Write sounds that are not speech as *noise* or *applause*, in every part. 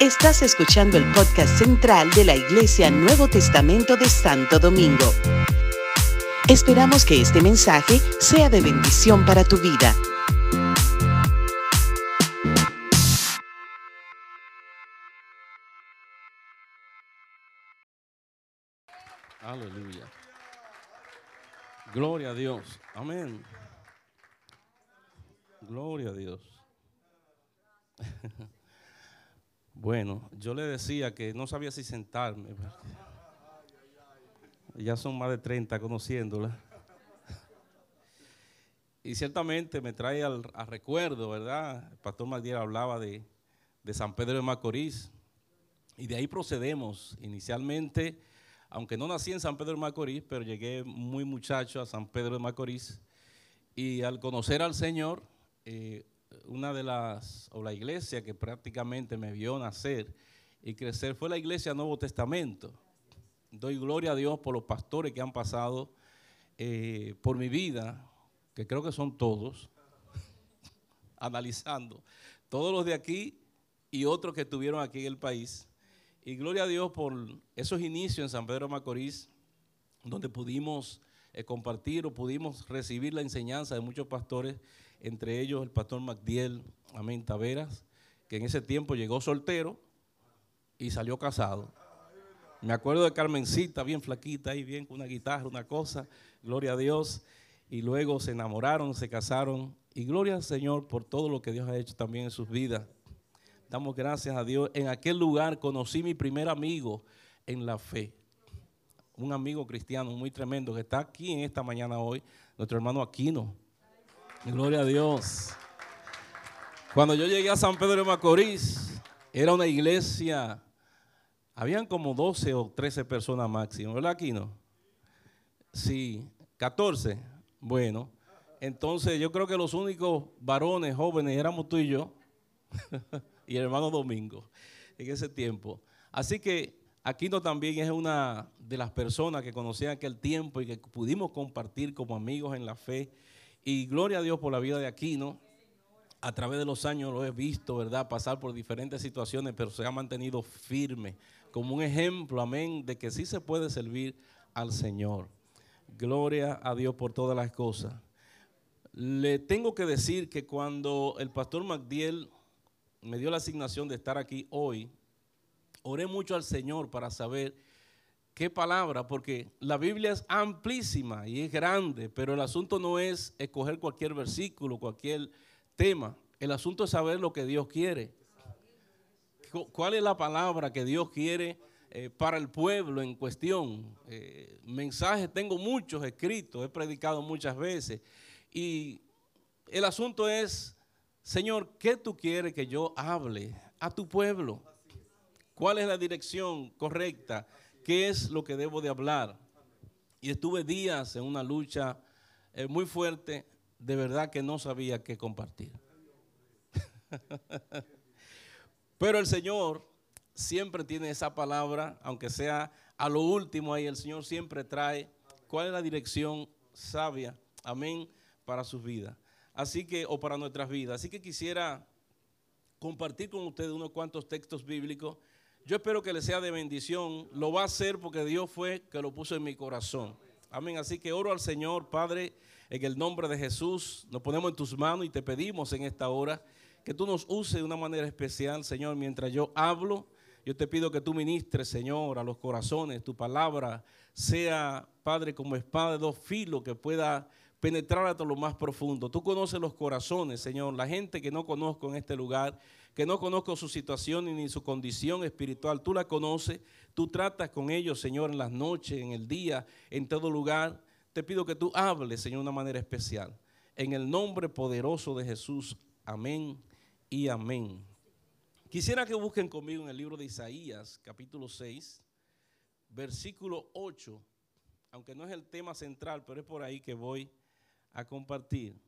Estás escuchando el podcast central de la Iglesia Nuevo Testamento de Santo Domingo. Esperamos que este mensaje sea de bendición para tu vida. Aleluya. Gloria a Dios. Amén. Gloria a Dios. *laughs* Bueno, yo le decía que no sabía si sentarme. Ya son más de 30 conociéndola. Y ciertamente me trae al, recuerdo, ¿verdad? El pastor Magdiel hablaba de, de San Pedro de Macorís. Y de ahí procedemos. Inicialmente, aunque no nací en San Pedro de Macorís, pero llegué muy muchacho a San Pedro de Macorís. Y al conocer al Señor, eh, una de las, o la iglesia que prácticamente me vio nacer y crecer fue la iglesia Nuevo Testamento. Doy gloria a Dios por los pastores que han pasado eh, por mi vida, que creo que son todos, *laughs* analizando, todos los de aquí y otros que estuvieron aquí en el país. Y gloria a Dios por esos inicios en San Pedro Macorís, donde pudimos eh, compartir o pudimos recibir la enseñanza de muchos pastores entre ellos el pastor Magdiel Amén Taveras, que en ese tiempo llegó soltero y salió casado. Me acuerdo de Carmencita, bien flaquita ahí, bien con una guitarra, una cosa, gloria a Dios. Y luego se enamoraron, se casaron. Y gloria al Señor por todo lo que Dios ha hecho también en sus vidas. Damos gracias a Dios. En aquel lugar conocí mi primer amigo en la fe. Un amigo cristiano muy tremendo que está aquí en esta mañana hoy, nuestro hermano Aquino. Gloria a Dios. Cuando yo llegué a San Pedro de Macorís, era una iglesia, habían como 12 o 13 personas máximo, ¿verdad, Aquino? Sí, 14. Bueno, entonces yo creo que los únicos varones jóvenes éramos tú y yo *laughs* y el hermano Domingo en ese tiempo. Así que Aquino también es una de las personas que conocía aquel tiempo y que pudimos compartir como amigos en la fe y gloria a Dios por la vida de Aquino. A través de los años lo he visto, ¿verdad? Pasar por diferentes situaciones, pero se ha mantenido firme como un ejemplo, amén, de que sí se puede servir al Señor. Gloria a Dios por todas las cosas. Le tengo que decir que cuando el pastor Magdiel me dio la asignación de estar aquí hoy, oré mucho al Señor para saber qué palabra, porque la Biblia es amplísima y es grande, pero el asunto no es escoger cualquier versículo, cualquier tema. El asunto es saber lo que Dios quiere. ¿Cuál es la palabra que Dios quiere eh, para el pueblo en cuestión? Eh, mensajes tengo muchos escritos, he predicado muchas veces. Y el asunto es, Señor, ¿qué tú quieres que yo hable a tu pueblo? ¿Cuál es la dirección correcta? Qué es lo que debo de hablar. Y estuve días en una lucha eh, muy fuerte, de verdad que no sabía qué compartir. *laughs* Pero el Señor siempre tiene esa palabra, aunque sea a lo último ahí, el Señor siempre trae cuál es la dirección sabia, amén, para sus vidas. Así que, o para nuestras vidas. Así que quisiera compartir con ustedes unos cuantos textos bíblicos yo espero que le sea de bendición. Lo va a hacer porque Dios fue que lo puso en mi corazón. Amén. Así que oro al Señor, Padre, en el nombre de Jesús. Nos ponemos en tus manos y te pedimos en esta hora que tú nos uses de una manera especial, Señor, mientras yo hablo. Yo te pido que tú ministres, Señor, a los corazones. Tu palabra sea, Padre, como espada de dos filos que pueda penetrar hasta lo más profundo. Tú conoces los corazones, Señor. La gente que no conozco en este lugar que no conozco su situación ni su condición espiritual. Tú la conoces, tú tratas con ellos, Señor, en las noches, en el día, en todo lugar. Te pido que tú hables, Señor, de una manera especial. En el nombre poderoso de Jesús. Amén y amén. Quisiera que busquen conmigo en el libro de Isaías, capítulo 6, versículo 8, aunque no es el tema central, pero es por ahí que voy a compartir.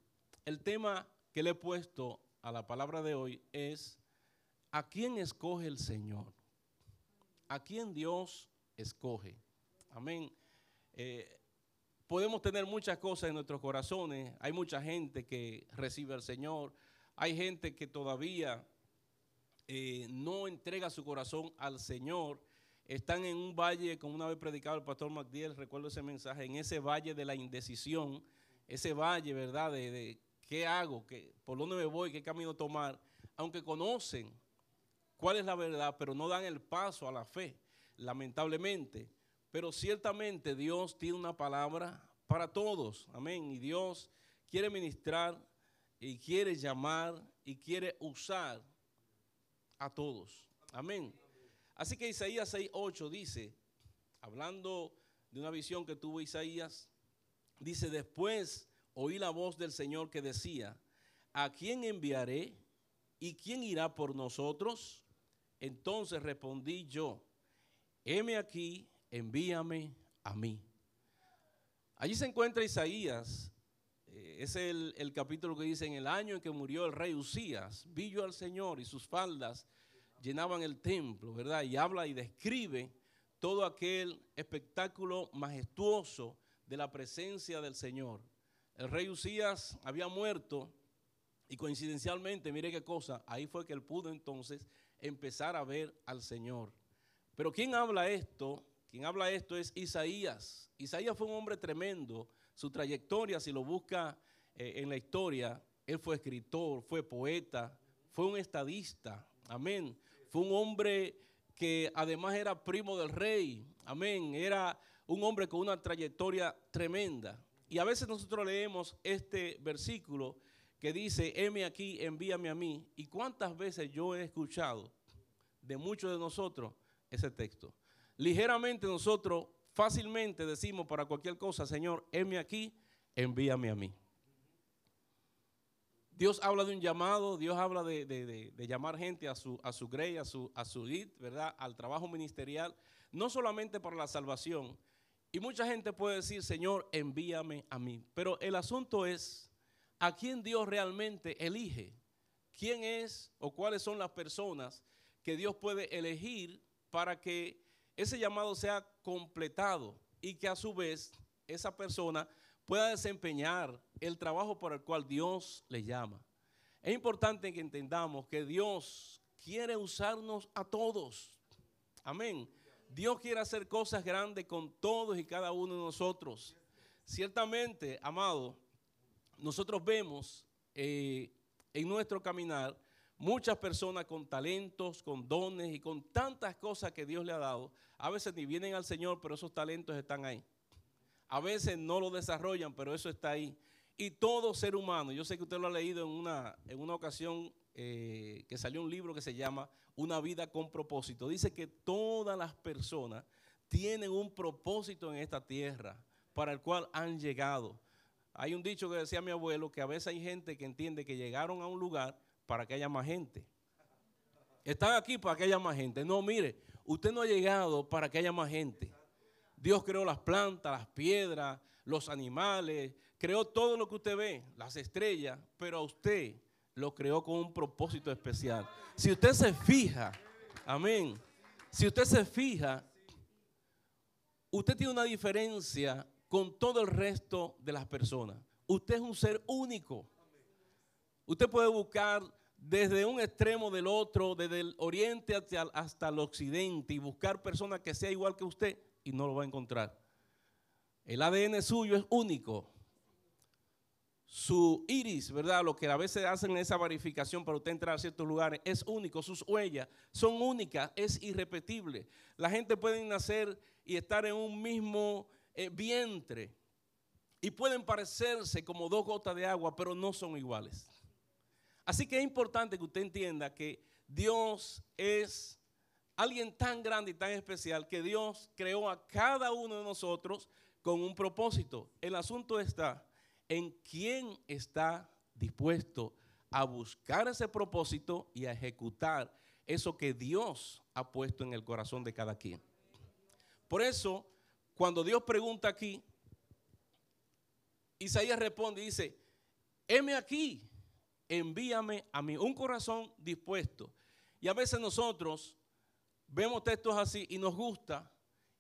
El tema que le he puesto a la palabra de hoy es, ¿a quién escoge el Señor? ¿A quién Dios escoge? Amén. Eh, podemos tener muchas cosas en nuestros corazones. Hay mucha gente que recibe al Señor. Hay gente que todavía eh, no entrega su corazón al Señor, están en un valle, como una vez predicado el pastor MacDiel, recuerdo ese mensaje, en ese valle de la indecisión, ese valle, ¿verdad? De qué hago, ¿Qué, por dónde me voy, qué camino tomar, aunque conocen cuál es la verdad, pero no dan el paso a la fe, lamentablemente. Pero ciertamente Dios tiene una palabra para todos, amén. Y Dios quiere ministrar y quiere llamar y quiere usar a todos, amén. Así que Isaías 6.8 dice, hablando de una visión que tuvo Isaías, dice, después oí la voz del Señor que decía, ¿a quién enviaré y quién irá por nosotros? Entonces respondí yo, heme aquí, envíame a mí. Allí se encuentra Isaías, eh, es el, el, capítulo que dice, en el año en que murió el rey Usías, vi yo al Señor y sus faldas llenaban el templo, ¿verdad? Y habla y describe todo aquel espectáculo majestuoso de la presencia del Señor. El rey Usías había muerto y coincidencialmente, mire qué cosa, ahí fue que él pudo entonces empezar a ver al Señor. Pero ¿quién habla esto? Quien habla esto es Isaías. Isaías fue un hombre tremendo. Su trayectoria, si lo busca eh, en la historia, él fue escritor, fue poeta, fue un estadista. Amén. Fue un hombre que además era primo del rey. Amén. Era un hombre con una trayectoria tremenda. Y a veces nosotros leemos este versículo que dice, heme aquí, envíame a mí. ¿Y cuántas veces yo he escuchado de muchos de nosotros ese texto? Ligeramente nosotros fácilmente decimos para cualquier cosa, Señor, heme aquí, envíame a mí. Dios habla de un llamado, Dios habla de, llamar gente a su, a su grey, a su, a su ¿verdad? Al trabajo ministerial, no solamente para la salvación. Y mucha gente puede decir, Señor, envíame a mí. Pero el asunto es, ¿a quién Dios realmente elige? ¿Quién es o cuáles son las personas que Dios puede elegir para que ese llamado sea completado y que a su vez esa persona pueda desempeñar el trabajo por el cual Dios le llama. Es importante que entendamos que Dios quiere usarnos a todos. Amén. Dios quiere hacer cosas grandes con todos y cada uno de nosotros. Ciertamente, amado, nosotros vemos eh, en nuestro caminar muchas personas con talentos, con dones y con tantas cosas que Dios le ha dado. A veces ni vienen al Señor, pero esos talentos están ahí. A veces no lo desarrollan, pero eso está ahí. Y todo ser humano, yo sé que usted lo ha leído en una, en una ocasión eh, que salió un libro que se llama Una vida con propósito. Dice que todas las personas tienen un propósito en esta tierra para el cual han llegado. Hay un dicho que decía mi abuelo que a veces hay gente que entiende que llegaron a un lugar para que haya más gente. Están aquí para que haya más gente. No, mire, usted no ha llegado para que haya más gente. Dios creó las plantas, las piedras, los animales, creó todo lo que usted ve, las estrellas, pero a usted lo creó con un propósito especial. Si usted se fija, amén, si usted se fija, usted tiene una diferencia con todo el resto de las personas. Usted es un ser único. Usted puede buscar desde un extremo del otro, desde el oriente hasta, el occidente, y buscar personas que sean igual que usted y no lo va a encontrar. El ADN suyo es único. Su iris, ¿verdad? Lo que a veces hacen esa verificación para usted entrar a ciertos lugares es único. Sus huellas son únicas, es irrepetible. La gente puede nacer y estar en un mismo eh, vientre y pueden parecerse como dos gotas de agua, pero no son iguales. Así que es importante que usted entienda que Dios es alguien tan grande y tan especial que Dios creó a cada uno de nosotros con un propósito. El asunto está en quién está dispuesto a buscar ese propósito y a ejecutar eso que Dios ha puesto en el corazón de cada quien. Por eso, cuando Dios pregunta aquí, Isaías responde y dice, heme aquí, envíame a mí, un corazón dispuesto. Y a veces nosotros vemos textos así y nos gusta.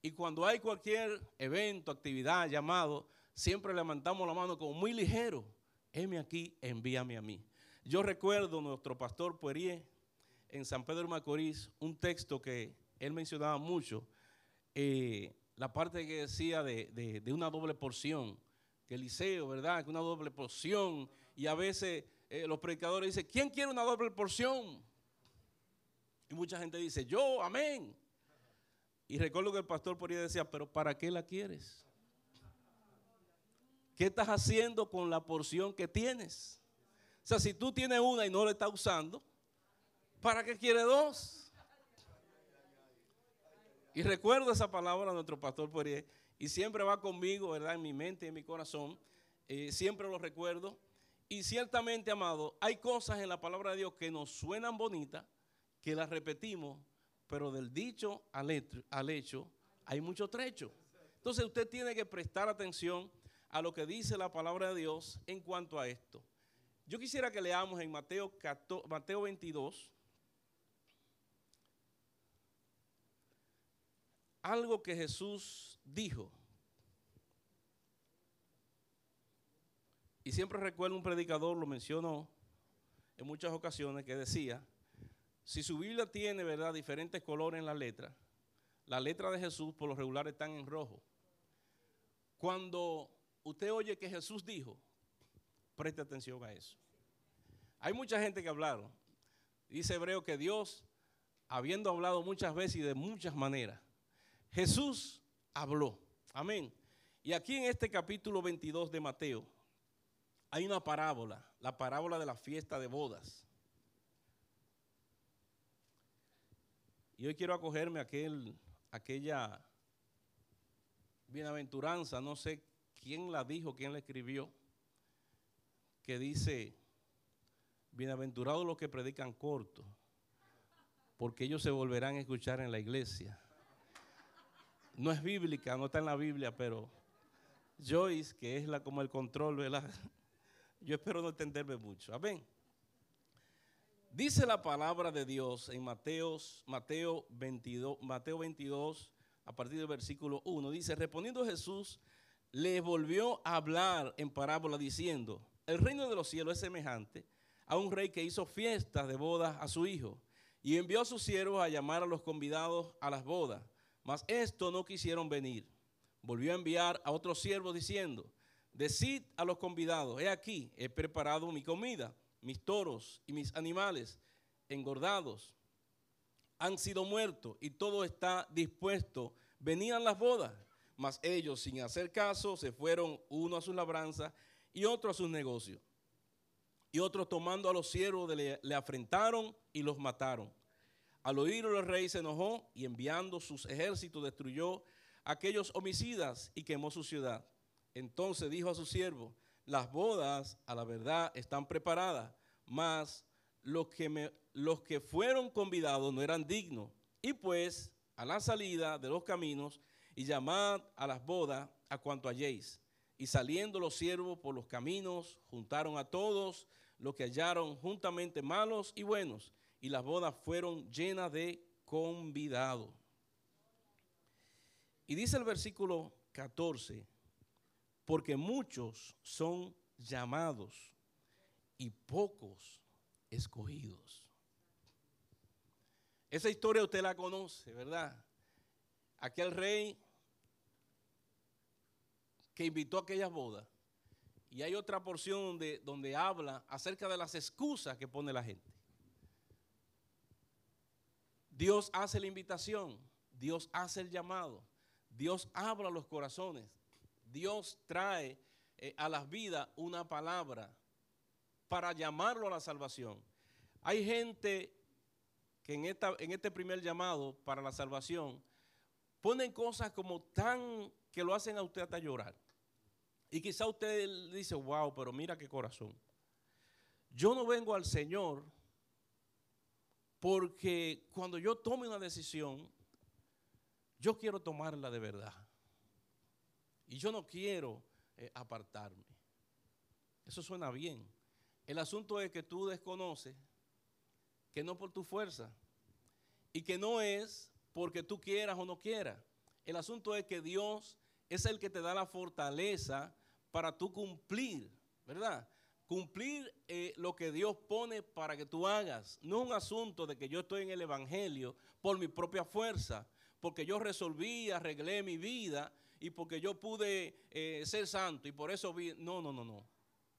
Y cuando hay cualquier evento, actividad, llamado, siempre levantamos la mano como muy ligero. Heme aquí, envíame a mí. Yo recuerdo nuestro pastor Poirier, en San Pedro de Macorís un texto que él mencionaba mucho, eh, la parte que decía de, una doble porción, que Eliseo, ¿verdad? Que una doble porción, y a veces eh, los predicadores dicen, ¿quién quiere una doble porción? Y mucha gente dice, yo, amén. Y recuerdo que el pastor ahí decía, pero ¿para qué la quieres? ¿Qué estás haciendo con la porción que tienes? O sea, si tú tienes una y no la estás usando, ¿para qué quieres dos? Y recuerdo esa palabra de nuestro pastor ahí, y siempre va conmigo, ¿verdad? En mi mente en mi corazón. Eh, siempre lo recuerdo. Y ciertamente, amado, hay cosas en la palabra de Dios que nos suenan bonitas, que las repetimos, pero del dicho al hecho, al hecho hay mucho trecho. Entonces usted tiene que prestar atención a lo que dice la palabra de Dios en cuanto a esto. Yo quisiera que leamos en Mateo, Mateo 22 algo que Jesús dijo. Y siempre recuerdo un predicador, lo mencionó en muchas ocasiones, que decía, si su Biblia tiene, ¿verdad?, diferentes colores en la letra, la letra de Jesús por lo regular están en rojo. Cuando usted oye que Jesús dijo, preste atención a eso. Hay mucha gente que hablaron. Dice Hebreo que Dios, habiendo hablado muchas veces y de muchas maneras, Jesús habló. Amén. Y aquí en este capítulo 22 de Mateo hay una parábola, la parábola de la fiesta de bodas. Y hoy quiero acogerme a aquel, aquella bienaventuranza, no sé quién la dijo, quién la escribió, que dice, bienaventurados los que predican corto, porque ellos se volverán a escuchar en la iglesia. No es bíblica, no está en la Biblia, pero Joyce, que es la como el control, ¿verdad? Yo espero no entenderme mucho. Amén. Dice la palabra de Dios en Mateos, Mateo 22, Mateo 22, a partir del versículo 1. Dice, respondiendo Jesús, le volvió a hablar en parábola diciendo, el reino de los cielos es semejante a un rey que hizo fiestas de bodas a su hijo y envió a sus siervos a llamar a los convidados a las bodas, mas esto no quisieron venir. Volvió a enviar a otros siervos diciendo, decid a los convidados, he aquí, he preparado mi comida mis toros y mis animales engordados han sido muertos y todo está dispuesto. Venían las bodas, mas ellos sin hacer caso se fueron uno a sus labranzas y otro a sus negocios. Y otros tomando a los siervos le, afrentaron y los mataron. Al oírlo el rey se enojó y enviando sus ejércitos destruyó a aquellos homicidas y quemó su ciudad. Entonces dijo a su siervo, las bodas a la verdad están preparadas, mas los que, los que fueron convidados no eran dignos. Y pues a la salida de los caminos y llamad a las bodas a cuanto halléis. Y saliendo los siervos por los caminos, juntaron a todos los que hallaron juntamente malos y buenos, y las bodas fueron llenas de convidados. Y dice el versículo 14, porque muchos son llamados y pocos escogidos. Esa historia usted la conoce, ¿verdad? Aquel rey que invitó a aquellas bodas. Y hay otra porción donde, donde habla acerca de las excusas que pone la gente. Dios hace la invitación, Dios hace el llamado, Dios habla los corazones, Dios trae eh, a las vidas una palabra para llamarlo a la salvación. Hay gente que en, esta, en este primer llamado para la salvación ponen cosas como tan que lo hacen a usted hasta llorar. Y quizá usted dice, wow, pero mira qué corazón. Yo no vengo al Señor porque cuando yo tome una decisión, yo quiero tomarla de verdad. Y yo no quiero eh, apartarme. Eso suena bien. El asunto es que tú desconoces que no por tu fuerza y que no es porque tú quieras o no quieras. El asunto es que Dios es el que te da la fortaleza para tú cumplir, ¿verdad? cumplir eh, lo que Dios pone para que tú hagas. No es un asunto de que yo estoy en el Evangelio por mi propia fuerza, porque yo resolví, arreglé mi vida y porque yo pude eh, ser santo y por eso vi. No, no, no, no.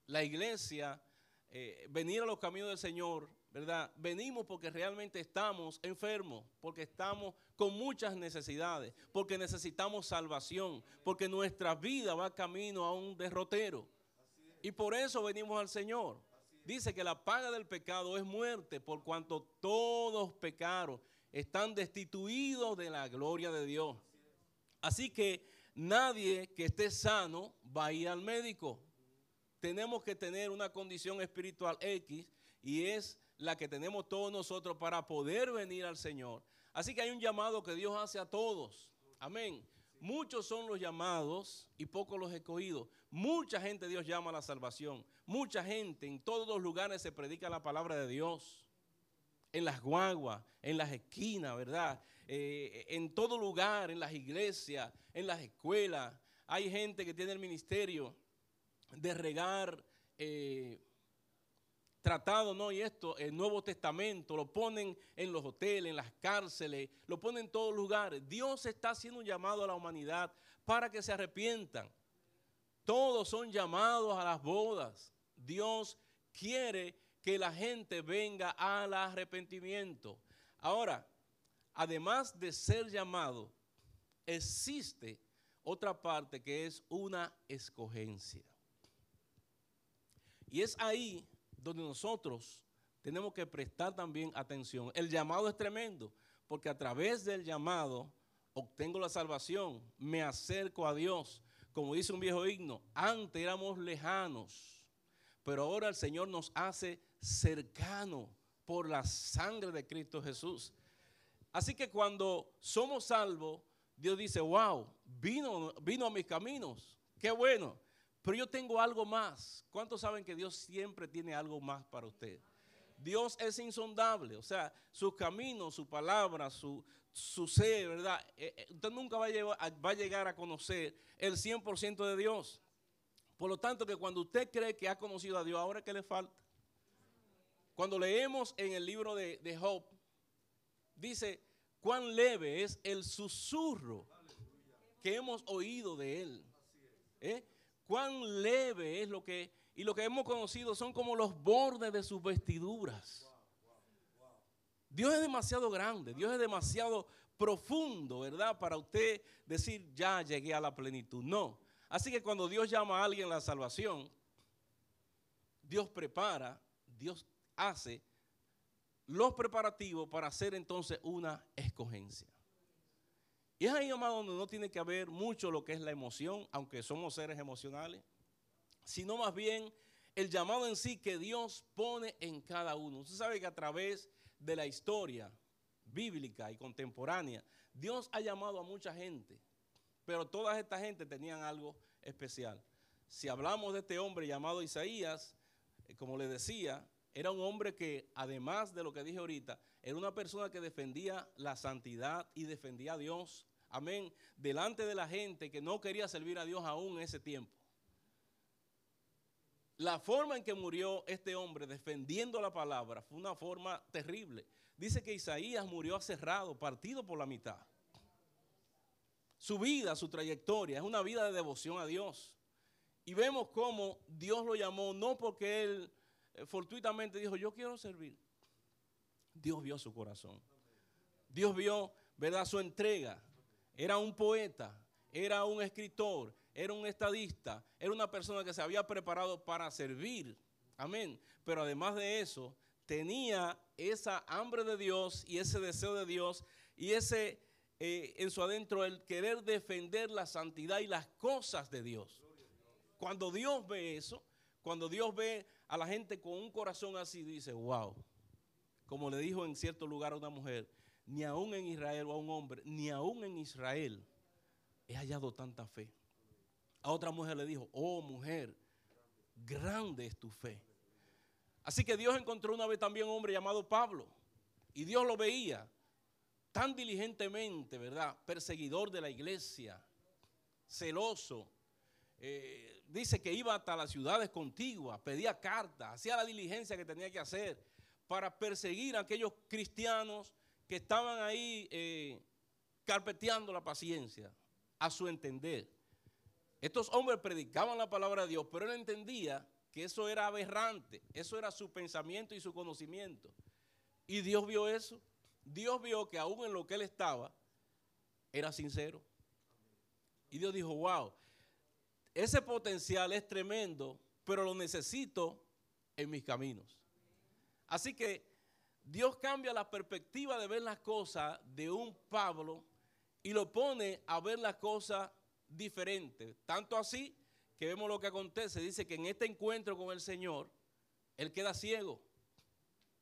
La iglesia, eh, venir a los caminos del Señor, ¿verdad? Venimos porque realmente estamos enfermos, porque estamos con muchas necesidades, porque necesitamos salvación, porque nuestra vida va camino a un derrotero. Y por eso venimos al Señor. Dice que la paga del pecado es muerte, por cuanto todos pecaron, están destituidos de la gloria de Dios. Así que nadie que esté sano va a ir al médico. Tenemos que tener una condición espiritual X y es la que tenemos todos nosotros para poder venir al Señor. Así que hay un llamado que Dios hace a todos. Amén. Muchos son los llamados y pocos los escogidos. Mucha gente Dios llama a la salvación. Mucha gente en todos los lugares se predica la palabra de Dios. En las guaguas, en las esquinas, ¿verdad? Eh, en todo lugar, en las iglesias, en las escuelas. Hay gente que tiene el ministerio de regar eh, tratado, ¿no? Y esto, el Nuevo Testamento, lo ponen en los hoteles, en las cárceles, lo ponen en todos lugares. Dios está haciendo un llamado a la humanidad para que se arrepientan. Todos son llamados a las bodas. Dios quiere que la gente venga al arrepentimiento. Ahora, además de ser llamado, existe otra parte que es una escogencia. Y es ahí donde nosotros tenemos que prestar también atención. El llamado es tremendo, porque a través del llamado obtengo la salvación, me acerco a Dios. Como dice un viejo himno, antes éramos lejanos, pero ahora el Señor nos hace cercano por la sangre de Cristo Jesús. Así que cuando somos salvos, Dios dice, wow, vino, vino a mis caminos, qué bueno. Pero yo tengo algo más. ¿Cuántos saben que Dios siempre tiene algo más para usted? Dios es insondable, o sea, sus caminos, su palabra, su, su ser, ¿verdad? Eh, eh, usted nunca va a, va a llegar a conocer el 100% de Dios. Por lo tanto, que cuando usted cree que ha conocido a Dios, ahora que le falta. Cuando leemos en el libro de, de Job, dice, cuán leve es el susurro que hemos oído de él. ¿Eh? Cuán leve es lo que, y lo que hemos conocido son como los bordes de sus vestiduras. Dios es demasiado grande, Dios es demasiado profundo, ¿verdad? Para usted decir, ya llegué a la plenitud. No. Así que cuando Dios llama a alguien a la salvación, Dios prepara, Dios hace los preparativos para hacer entonces una escogencia. Y es ahí, amado, donde no tiene que haber mucho lo que es la emoción, aunque somos seres emocionales, sino más bien el llamado en sí que Dios pone en cada uno. Usted sabe que a través de la historia bíblica y contemporánea, Dios ha llamado a mucha gente, pero toda esta gente tenían algo especial. Si hablamos de este hombre llamado Isaías, eh, como le decía, era un hombre que, además de lo que dije ahorita, era una persona que defendía la santidad y defendía a Dios, amén, delante de la gente que no quería servir a Dios aún en ese tiempo. La forma en que murió este hombre defendiendo la palabra fue una forma terrible. Dice que Isaías murió aserrado, partido por la mitad. Su vida, su trayectoria, es una vida de devoción a Dios. Y vemos cómo Dios lo llamó, no porque él eh, fortuitamente dijo, yo quiero servir. Dios vio su corazón. Dios vio, ¿verdad?, su entrega. Era un poeta, era un escritor, era un estadista, era una persona que se había preparado para servir. Amén. Pero además de eso, tenía esa hambre de Dios y ese deseo de Dios y ese eh, en su adentro el querer defender la santidad y las cosas de Dios. Cuando Dios ve eso, cuando Dios ve a la gente con un corazón así, dice, wow, como le dijo en cierto lugar a una mujer, ni aún en Israel o a un hombre, ni aún en Israel he hallado tanta fe. A otra mujer le dijo, oh mujer, grande es tu fe. Así que Dios encontró una vez también un hombre llamado Pablo. Y Dios lo veía tan diligentemente, ¿verdad? Perseguidor de la iglesia, celoso. eh, dice que iba hasta las ciudades contiguas, pedía cartas, hacía la diligencia que tenía que hacer para perseguir a aquellos cristianos que estaban ahí eh, carpeteando la paciencia, a su entender. Estos hombres predicaban la palabra de Dios, pero él entendía que eso era aberrante, eso era su pensamiento y su conocimiento. Y Dios vio eso. Dios vio que aún en lo que él estaba, era sincero. Y Dios dijo, wow, ese potencial es tremendo, pero lo necesito en mis caminos. Así que Dios cambia la perspectiva de ver las cosas de un Pablo y lo pone a ver las cosas diferentes. Tanto así que vemos lo que acontece. Dice que en este encuentro con el Señor, él queda ciego.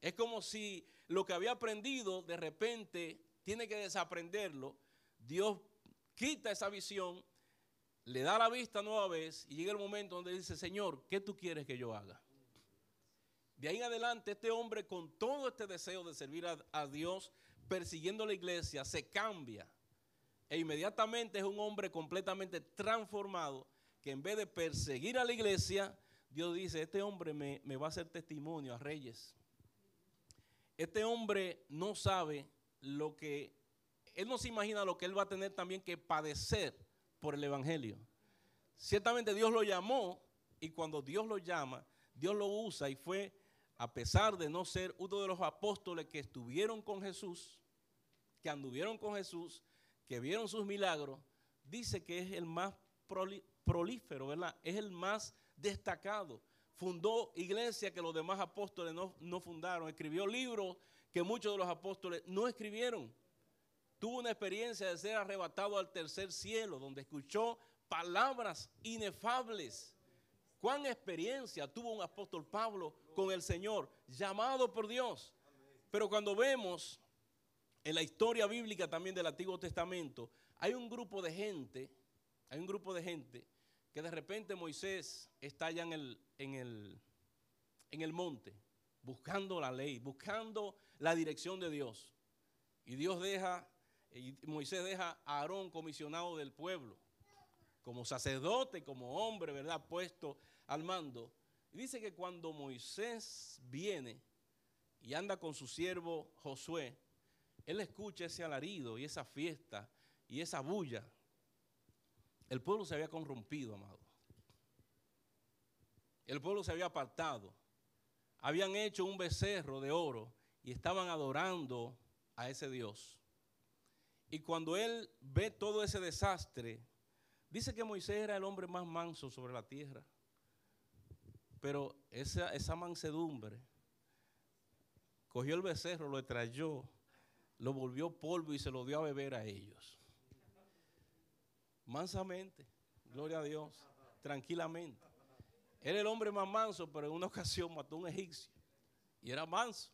Es como si lo que había aprendido de repente tiene que desaprenderlo. Dios quita esa visión, le da la vista nueva vez y llega el momento donde dice, Señor, ¿qué tú quieres que yo haga? De ahí en adelante, este hombre con todo este deseo de servir a, Dios, persiguiendo la iglesia, se cambia. E inmediatamente es un hombre completamente transformado que en vez de perseguir a la iglesia, Dios dice, este hombre me, va a hacer testimonio a reyes. Este hombre no sabe lo que, él no se imagina lo que él va a tener también que padecer por el Evangelio. Ciertamente Dios lo llamó y cuando Dios lo llama, Dios lo usa y fue, a pesar de no ser uno de los apóstoles que estuvieron con Jesús, que anduvieron con Jesús, que vieron sus milagros, dice que es el más prolífero, ¿verdad? Es el más destacado. Fundó iglesia que los demás apóstoles no, fundaron. Escribió libros que muchos de los apóstoles no escribieron. Tuvo una experiencia de ser arrebatado al tercer cielo, donde escuchó palabras inefables. ¿Cuán experiencia tuvo un apóstol Pablo con el Señor, llamado por Dios? Pero cuando vemos en la historia bíblica también del Antiguo Testamento, hay un grupo de gente, hay un grupo de gente que de repente Moisés está allá en el, en el, en el monte, buscando la ley, buscando la dirección de Dios. Y Dios deja, y Moisés deja a Aarón comisionado del pueblo, como sacerdote, como hombre, ¿verdad? Puesto al mando. Dice que cuando Moisés viene y anda con su siervo Josué, él escucha ese alarido y esa fiesta y esa bulla. El pueblo se había corrompido, amado. El pueblo se había apartado. Habían hecho un becerro de oro y estaban adorando a ese Dios. Y cuando él ve todo ese desastre, dice que Moisés era el hombre más manso sobre la tierra. Pero esa, mansedumbre, cogió el becerro, lo trayó, lo volvió polvo y se lo dio a beber a ellos mansamente, gloria a Dios, tranquilamente. Era el hombre más manso, pero en una ocasión mató a un egipcio. Y era manso,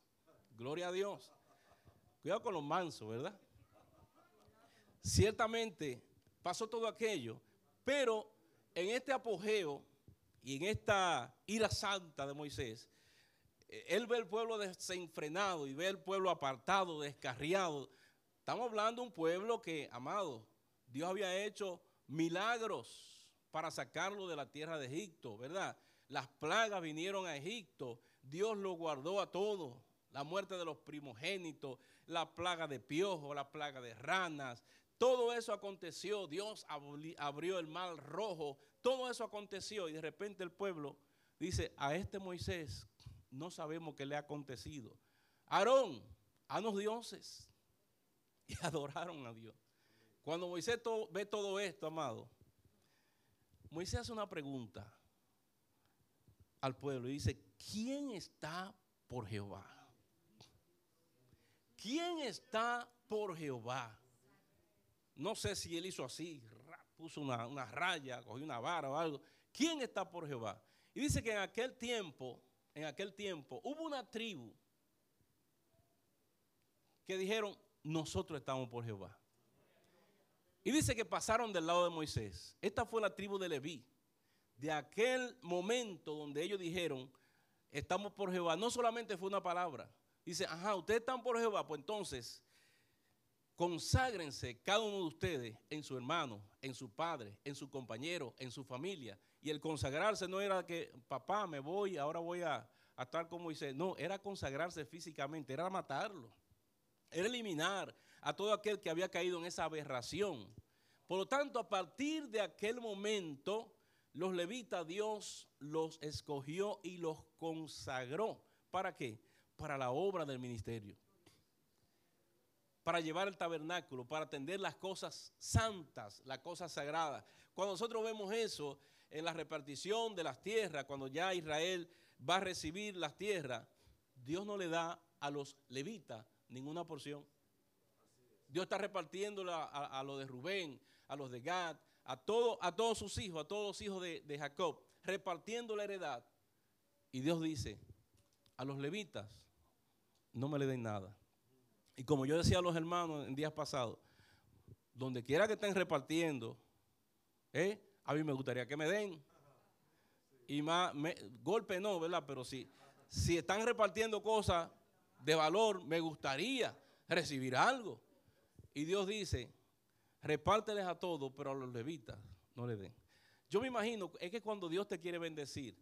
gloria a Dios. Cuidado con los mansos, ¿verdad? Ciertamente pasó todo aquello, pero en este apogeo y en esta ira santa de Moisés, eh, él ve el pueblo desenfrenado y ve el pueblo apartado, descarriado. Estamos hablando de un pueblo que, amado, Dios había hecho milagros para sacarlo de la tierra de Egipto, ¿verdad? Las plagas vinieron a Egipto, Dios lo guardó a todos. La muerte de los primogénitos, la plaga de piojos, la plaga de ranas, todo eso aconteció. Dios abrió el mar rojo, todo eso aconteció y de repente el pueblo dice, a este Moisés no sabemos qué le ha acontecido. Aarón, a los dioses *laughs* y adoraron a Dios. Cuando Moisés ve todo esto, amado, Moisés hace una pregunta al pueblo y dice, ¿quién está por Jehová? ¿Quién está por Jehová? No sé si él hizo así, puso una, raya, cogió una vara o algo. ¿Quién está por Jehová? Y dice que en aquel tiempo, en aquel tiempo, hubo una tribu que dijeron, nosotros estamos por Jehová. Y dice que pasaron del lado de Moisés. Esta fue la tribu de Leví. De aquel momento donde ellos dijeron, estamos por Jehová, no solamente fue una palabra. Dice, ajá, ustedes están por Jehová, pues entonces, conságrense cada uno de ustedes en su hermano, en su padre, en su compañero, en su familia. Y el consagrarse no era que, papá, me voy, ahora voy a, a estar como dice. No, era consagrarse físicamente, era matarlo. Era eliminar a todo aquel que había caído en esa aberración. Por lo tanto, a partir de aquel momento, los levitas Dios los escogió y los consagró. ¿Para qué? Para la obra del ministerio. Para llevar el tabernáculo, para atender las cosas santas, las cosas sagradas. Cuando nosotros vemos eso en la repartición de las tierras, cuando ya Israel va a recibir las tierras, Dios no le da a los levitas ninguna porción. Dios está repartiéndola a, los de Rubén, a los de Gad, a, a todos sus hijos, a todos los hijos de, de Jacob, repartiendo la heredad. Y Dios dice, a los levitas no me le den nada. Y como yo decía a los hermanos en días pasados, donde quiera que estén repartiendo, ¿eh? a mí me gustaría que me den. Y más, golpe no, ¿verdad? Pero si, si están repartiendo cosas de valor, me gustaría recibir algo. Y Dios dice, repárteles a todos, pero a los levitas no le den. Yo me imagino, es que cuando Dios te quiere bendecir,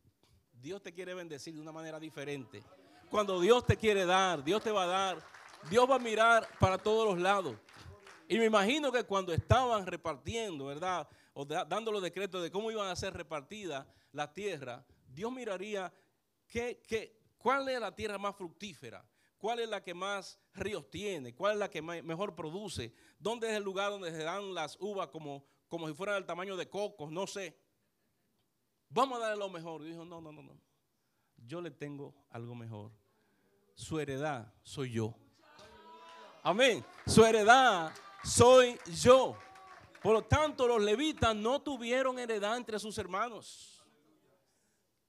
Dios te quiere bendecir de una manera diferente. Cuando Dios te quiere dar, Dios te va a dar, Dios va a mirar para todos los lados. Y me imagino que cuando estaban repartiendo, ¿verdad? O dando los decretos de cómo iban a ser repartidas la tierra, Dios miraría qué, qué, cuál es la tierra más fructífera, cuál es la que más ríos tiene, cuál es la que mejor produce, dónde es el lugar donde se dan las uvas como, como si fueran del tamaño de cocos, no sé. Vamos a darle lo mejor. Y dijo, no, no, no, no. Yo le tengo algo mejor. Su heredad soy yo. Amén. Su heredad soy yo. Por lo tanto, los levitas no tuvieron heredad entre sus hermanos,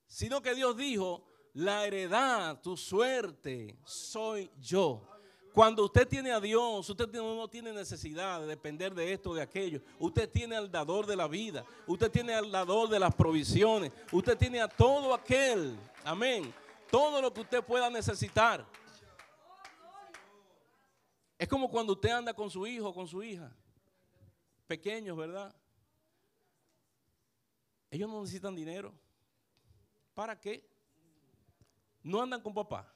sino que Dios dijo, la heredad, tu suerte, soy yo. Cuando usted tiene a Dios, usted no tiene necesidad de depender de esto o de aquello. Usted tiene al dador de la vida. Usted tiene al dador de las provisiones. Usted tiene a todo aquel. Amén. Todo lo que usted pueda necesitar. Es como cuando usted anda con su hijo con su hija. Pequeños, ¿verdad? Ellos no necesitan dinero. ¿Para qué? No andan con papá.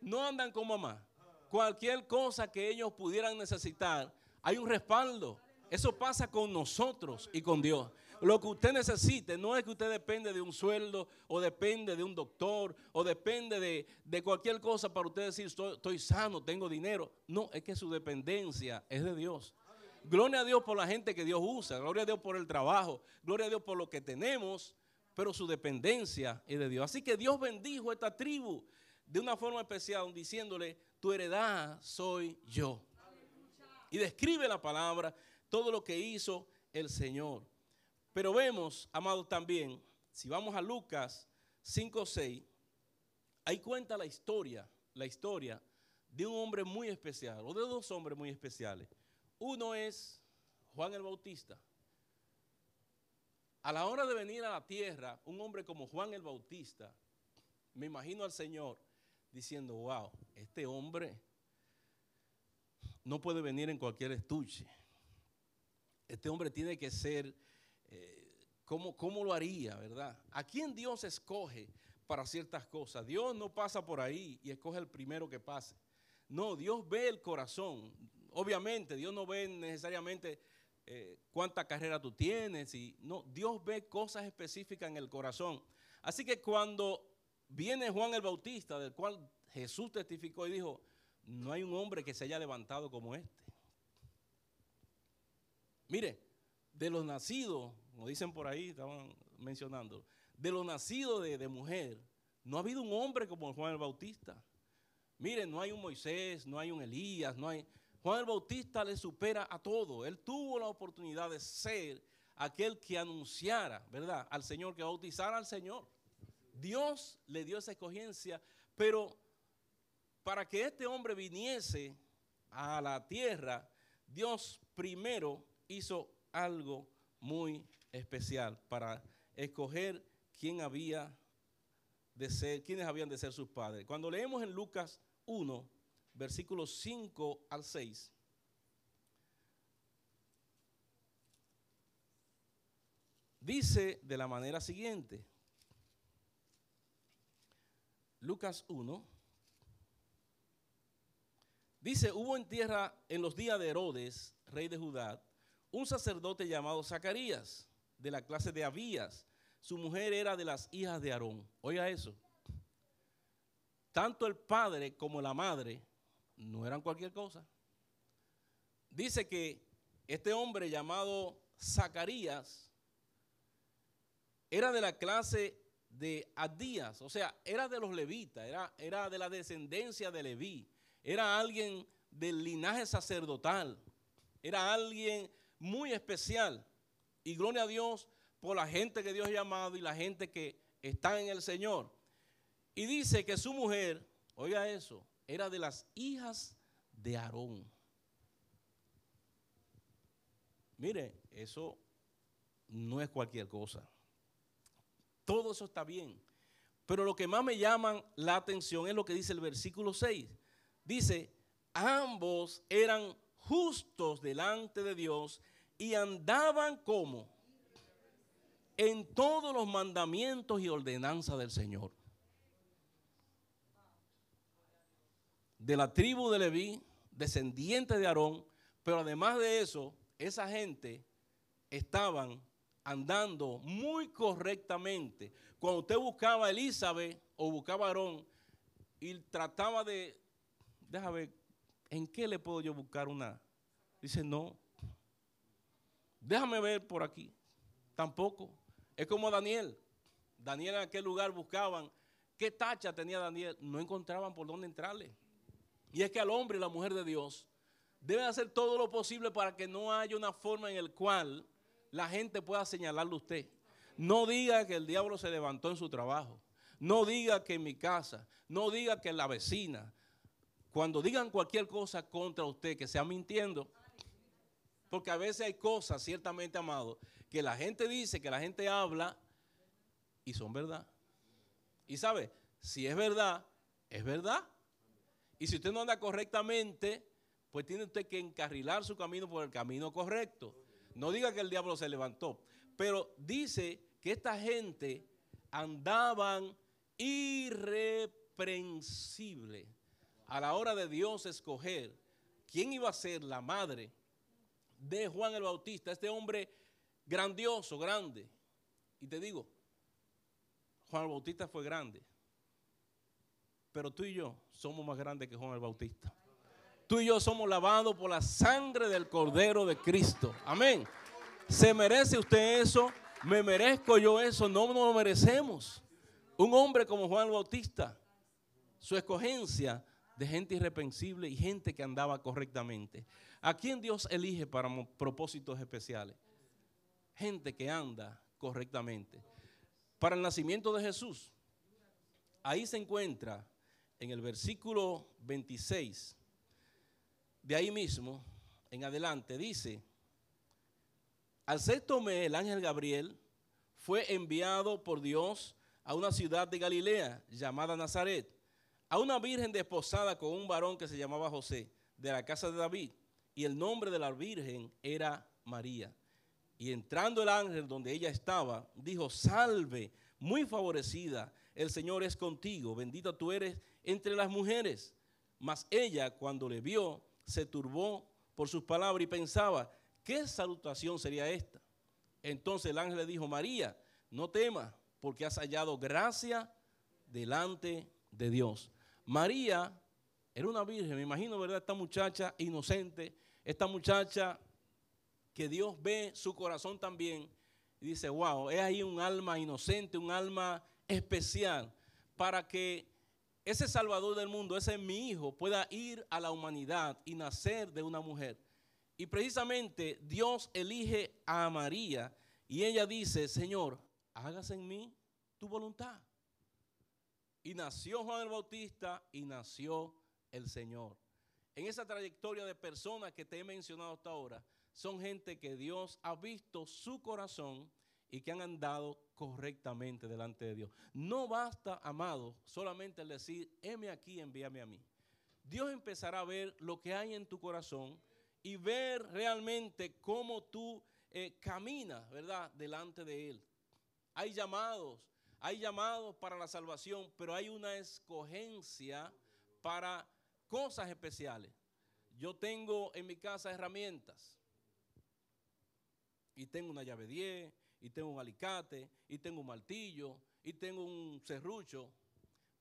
No andan con mamá. Cualquier cosa que ellos pudieran necesitar, hay un respaldo. Eso pasa con nosotros y con Dios. Lo que usted necesite no es que usted depende de un sueldo o depende de un doctor o depende de, cualquier cosa para usted decir estoy, estoy, sano, tengo dinero. No, es que su dependencia es de Dios. Gloria a Dios por la gente que Dios usa, gloria a Dios por el trabajo, gloria a Dios por lo que tenemos, pero su dependencia es de Dios. Así que Dios bendijo a esta tribu de una forma especial, diciéndole, tu heredad soy yo. Y describe la palabra, todo lo que hizo el Señor. Pero vemos, amados, también, si vamos a Lucas 5, 6, ahí cuenta la historia, la historia de un hombre muy especial, o de dos hombres muy especiales. Uno es Juan el Bautista. A la hora de venir a la tierra, un hombre como Juan el Bautista, me imagino al Señor diciendo, wow, este hombre no puede venir en cualquier estuche. Este hombre tiene que ser, ¿cómo, ¿cómo, lo haría, verdad? ¿A quién Dios escoge para ciertas cosas? Dios no pasa por ahí y escoge el primero que pase. No, Dios ve el corazón. Obviamente, Dios no ve necesariamente eh, cuánta carrera tú tienes. Y, no, Dios ve cosas específicas en el corazón. Así que cuando viene Juan el Bautista, del cual Jesús testificó y dijo, no hay un hombre que se haya levantado como este. Mire, de los nacidos, como dicen por ahí, estaban mencionando, de los nacidos de, de mujer, no ha habido un hombre como Juan el Bautista. Mire, no hay un Moisés, no hay un Elías, no hay, Juan el Bautista le supera a todo. Él tuvo la oportunidad de ser aquel que anunciara, ¿verdad? Al Señor, que bautizara al Señor. Dios le dio esa escogencia, pero para que este hombre viniese a la tierra, Dios primero hizo algo muy especial para escoger quién había de ser, quiénes habían de ser sus padres. Cuando leemos en Lucas 1, versículos 5 al 6, dice de la manera siguiente, Lucas 1, dice, hubo en tierra en los días de Herodes, rey de Judá, un sacerdote llamado Zacarías, de la clase de Abías. Su mujer era de las hijas de Aarón. Oiga eso. Tanto el padre como la madre no eran cualquier cosa. Dice que este hombre llamado Zacarías era de la clase de Adías, o sea, era de los levitas, era, era de la descendencia de Leví, era alguien del linaje sacerdotal, era alguien muy especial. Y gloria a Dios por la gente que Dios ha llamado y la gente que está en el Señor. Y dice que su mujer, oiga eso, era de las hijas de Aarón. Mire, eso no es cualquier cosa. Todo eso está bien. Pero lo que más me llama la atención es lo que dice el versículo 6. Dice, ambos eran justos delante de Dios y andaban como en todos los mandamientos y ordenanzas del Señor. De la tribu de Leví, descendiente de Aarón, pero además de eso, esa gente estaban andando muy correctamente. Cuando usted buscaba a Elizabeth o buscaba a Aarón y trataba de, déjame ver, ¿en qué le puedo yo buscar una? Dice, no, déjame ver por aquí. Tampoco. Es como Daniel. Daniel en aquel lugar buscaban qué tacha tenía Daniel. No encontraban por dónde entrarle. Y es que al hombre y la mujer de Dios deben hacer todo lo posible para que no haya una forma en la cual la gente pueda señalarle a usted. No diga que el diablo se levantó en su trabajo. No diga que en mi casa. No diga que en la vecina. Cuando digan cualquier cosa contra usted, que sea mintiendo. Porque a veces hay cosas, ciertamente, amado, que la gente dice, que la gente habla y son verdad. Y sabe, si es verdad, es verdad. Y si usted no anda correctamente, pues tiene usted que encarrilar su camino por el camino correcto. No diga que el diablo se levantó, pero dice que esta gente andaban irreprensible a la hora de Dios escoger quién iba a ser la madre de Juan el Bautista, este hombre grandioso, grande. Y te digo, Juan el Bautista fue grande, pero tú y yo somos más grandes que Juan el Bautista. Tú y yo somos lavados por la sangre del Cordero de Cristo. Amén. ¿Se merece usted eso? ¿Me merezco yo eso? No, no lo merecemos. Un hombre como Juan el Bautista, su escogencia de gente irrepensible y gente que andaba correctamente. ¿A quién Dios elige para propósitos especiales? Gente que anda correctamente. Para el nacimiento de Jesús, ahí se encuentra en el versículo 26, de ahí mismo en adelante, dice, al sexto mes el ángel Gabriel fue enviado por Dios a una ciudad de Galilea llamada Nazaret a una virgen desposada con un varón que se llamaba José, de la casa de David, y el nombre de la virgen era María. Y entrando el ángel donde ella estaba, dijo, salve, muy favorecida, el Señor es contigo, bendita tú eres entre las mujeres. Mas ella, cuando le vio, se turbó por sus palabras y pensaba, ¿qué salutación sería esta? Entonces el ángel le dijo, María, no temas, porque has hallado gracia delante de Dios. María era una virgen, me imagino, ¿verdad? Esta muchacha inocente, esta muchacha que Dios ve su corazón también y dice, wow, es ahí un alma inocente, un alma especial para que ese Salvador del mundo, ese mi hijo, pueda ir a la humanidad y nacer de una mujer. Y precisamente Dios elige a María y ella dice, Señor, hágase en mí tu voluntad. Y nació Juan el Bautista y nació el Señor. En esa trayectoria de personas que te he mencionado hasta ahora, son gente que Dios ha visto su corazón y que han andado correctamente delante de Dios. No basta, amado, solamente el decir, heme aquí, envíame a mí. Dios empezará a ver lo que hay en tu corazón y ver realmente cómo tú eh, camina, ¿verdad?, delante de Él. Hay llamados, hay llamados para la salvación, pero hay una escogencia para cosas especiales. Yo tengo en mi casa herramientas. Y tengo una llave 10, y tengo un alicate, y tengo un martillo, y tengo un serrucho.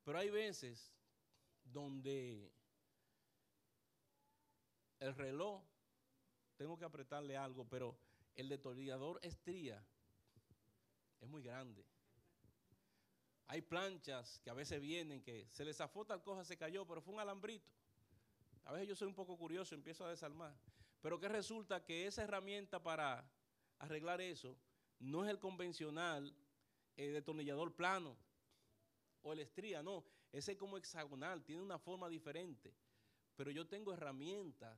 Pero hay veces donde el reloj, tengo que apretarle algo, pero el detonador estría es muy grande. Hay planchas que a veces vienen, que se les zafó tal cosa, se cayó, pero fue un alambrito. A veces yo soy un poco curioso, empiezo a desarmar. Pero que resulta que esa herramienta para arreglar eso no es el convencional el detornillador plano o el estría, no. Ese es como hexagonal, tiene una forma diferente. Pero yo tengo herramientas